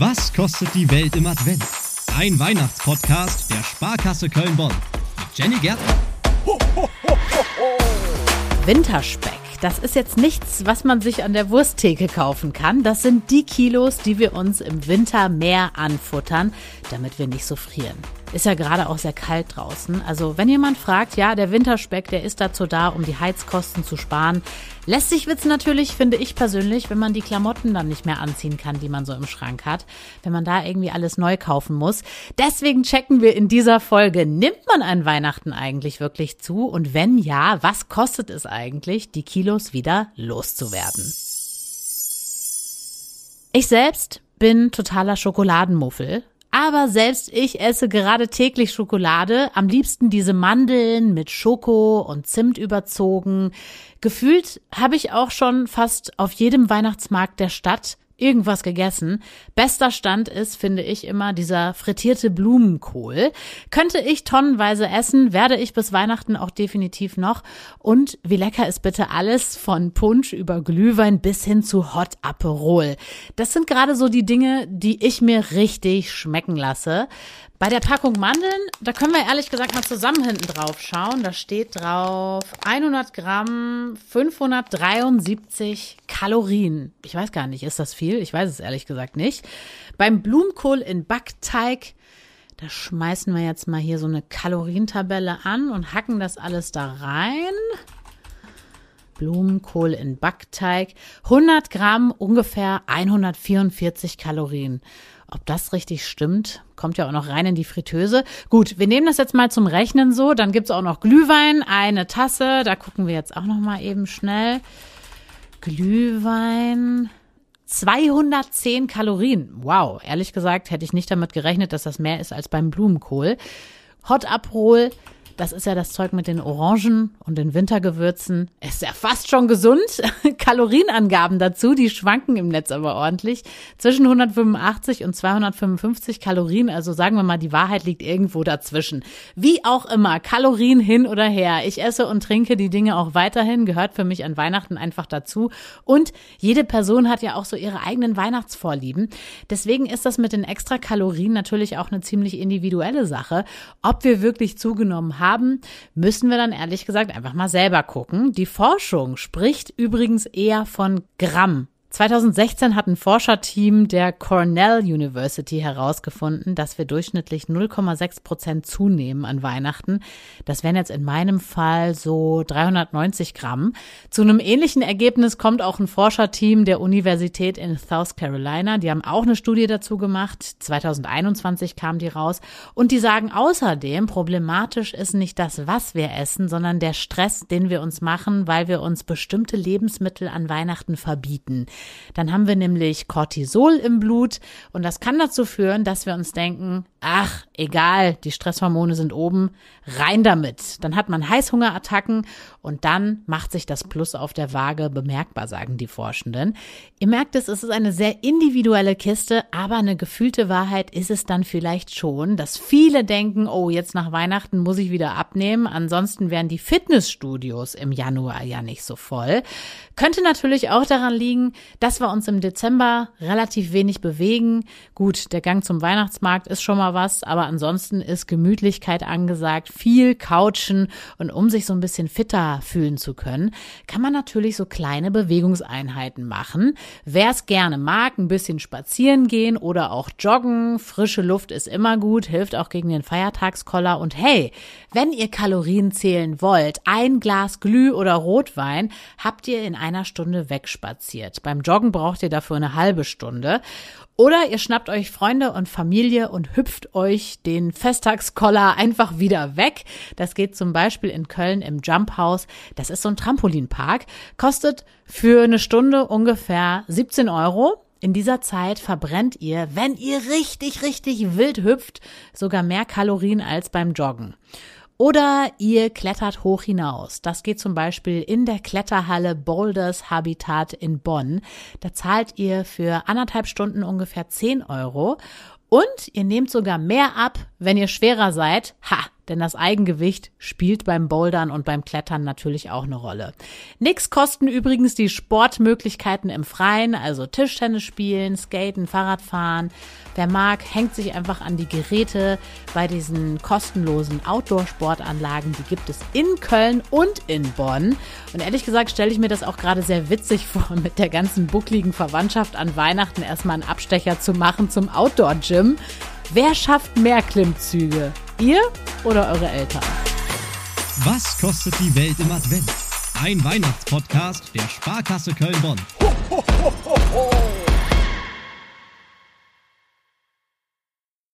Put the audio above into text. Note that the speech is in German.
Was kostet die Welt im Advent? Ein Weihnachtspodcast der Sparkasse Köln-Bonn mit Jenny Gärtner. Winterspeck. Das ist jetzt nichts, was man sich an der Wursttheke kaufen kann. Das sind die Kilos, die wir uns im Winter mehr anfuttern, damit wir nicht so frieren. Ist ja gerade auch sehr kalt draußen. Also wenn jemand fragt, ja, der Winterspeck, der ist dazu da, um die Heizkosten zu sparen. Lässt sich Witz natürlich, finde ich persönlich, wenn man die Klamotten dann nicht mehr anziehen kann, die man so im Schrank hat. Wenn man da irgendwie alles neu kaufen muss. Deswegen checken wir in dieser Folge, nimmt man an Weihnachten eigentlich wirklich zu? Und wenn ja, was kostet es eigentlich, die Kilos wieder loszuwerden? Ich selbst bin totaler Schokoladenmuffel. Aber selbst ich esse gerade täglich Schokolade, am liebsten diese Mandeln mit Schoko und Zimt überzogen. Gefühlt habe ich auch schon fast auf jedem Weihnachtsmarkt der Stadt irgendwas gegessen. Bester Stand ist, finde ich immer, dieser frittierte Blumenkohl. Könnte ich tonnenweise essen, werde ich bis Weihnachten auch definitiv noch. Und wie lecker ist bitte alles von Punsch über Glühwein bis hin zu Hot Aperol. Das sind gerade so die Dinge, die ich mir richtig schmecken lasse. Bei der Packung Mandeln, da können wir ehrlich gesagt mal zusammen hinten drauf schauen. Da steht drauf 100 Gramm, 573 Kalorien. Ich weiß gar nicht, ist das viel? Ich weiß es ehrlich gesagt nicht. Beim Blumenkohl in Backteig, da schmeißen wir jetzt mal hier so eine Kalorientabelle an und hacken das alles da rein. Blumenkohl in Backteig. 100 Gramm, ungefähr 144 Kalorien. Ob das richtig stimmt, kommt ja auch noch rein in die Fritteuse. Gut, wir nehmen das jetzt mal zum Rechnen so. Dann gibt's auch noch Glühwein, eine Tasse. Da gucken wir jetzt auch noch mal eben schnell. Glühwein. 210 Kalorien. Wow, ehrlich gesagt hätte ich nicht damit gerechnet, dass das mehr ist als beim Blumenkohl. Hot Abrol das ist ja das Zeug mit den Orangen und den Wintergewürzen. Ist ja fast schon gesund. Kalorienangaben dazu, die schwanken im Netz aber ordentlich. Zwischen 185 und 255 Kalorien. Also sagen wir mal, die Wahrheit liegt irgendwo dazwischen. Wie auch immer, Kalorien hin oder her. Ich esse und trinke die Dinge auch weiterhin. Gehört für mich an Weihnachten einfach dazu. Und jede Person hat ja auch so ihre eigenen Weihnachtsvorlieben. Deswegen ist das mit den extra Kalorien natürlich auch eine ziemlich individuelle Sache. Ob wir wirklich zugenommen haben, haben, müssen wir dann ehrlich gesagt einfach mal selber gucken. Die Forschung spricht übrigens eher von Gramm 2016 hat ein Forscherteam der Cornell University herausgefunden, dass wir durchschnittlich 0,6 Prozent zunehmen an Weihnachten. Das wären jetzt in meinem Fall so 390 Gramm. Zu einem ähnlichen Ergebnis kommt auch ein Forscherteam der Universität in South Carolina. Die haben auch eine Studie dazu gemacht. 2021 kam die raus. Und die sagen außerdem, problematisch ist nicht das, was wir essen, sondern der Stress, den wir uns machen, weil wir uns bestimmte Lebensmittel an Weihnachten verbieten. Dann haben wir nämlich Cortisol im Blut und das kann dazu führen, dass wir uns denken, ach, egal, die Stresshormone sind oben, rein damit. Dann hat man Heißhungerattacken und dann macht sich das Plus auf der Waage bemerkbar, sagen die Forschenden. Ihr merkt es, es ist eine sehr individuelle Kiste, aber eine gefühlte Wahrheit ist es dann vielleicht schon, dass viele denken, oh, jetzt nach Weihnachten muss ich wieder abnehmen, ansonsten wären die Fitnessstudios im Januar ja nicht so voll. Könnte natürlich auch daran liegen, dass wir uns im Dezember relativ wenig bewegen. Gut, der Gang zum Weihnachtsmarkt ist schon mal was, aber ansonsten ist Gemütlichkeit angesagt, viel Couchen und um sich so ein bisschen fitter fühlen zu können, kann man natürlich so kleine Bewegungseinheiten machen. Wer es gerne mag, ein bisschen spazieren gehen oder auch joggen, frische Luft ist immer gut, hilft auch gegen den Feiertagskoller und hey, wenn ihr Kalorien zählen wollt, ein Glas Glüh oder Rotwein habt ihr in einer Stunde wegspaziert. Beim Joggen braucht ihr dafür eine halbe Stunde. Oder ihr schnappt euch Freunde und Familie und hüpft euch den Festtagskoller einfach wieder weg. Das geht zum Beispiel in Köln im Jump House. Das ist so ein Trampolinpark. Kostet für eine Stunde ungefähr 17 Euro. In dieser Zeit verbrennt ihr, wenn ihr richtig, richtig wild hüpft, sogar mehr Kalorien als beim Joggen. Oder ihr klettert hoch hinaus. Das geht zum Beispiel in der Kletterhalle Boulders Habitat in Bonn. Da zahlt ihr für anderthalb Stunden ungefähr 10 Euro. Und ihr nehmt sogar mehr ab, wenn ihr schwerer seid. Ha, denn das Eigengewicht spielt beim Bouldern und beim Klettern natürlich auch eine Rolle. Nix kosten übrigens die Sportmöglichkeiten im Freien, also Tischtennis spielen, Skaten, Fahrradfahren. Wer mag, hängt sich einfach an die Geräte bei diesen kostenlosen Outdoor-Sportanlagen. Die gibt es in Köln und in Bonn. Und ehrlich gesagt stelle ich mir das auch gerade sehr witzig vor, mit der ganzen buckligen Verwandtschaft an Weihnachten erstmal einen Abstecher zu machen zum Outdoor-Gym. Wer schafft mehr Klimmzüge? Ihr oder eure Eltern? Was kostet die Welt im Advent? Ein Weihnachtspodcast der Sparkasse Köln-Bonn.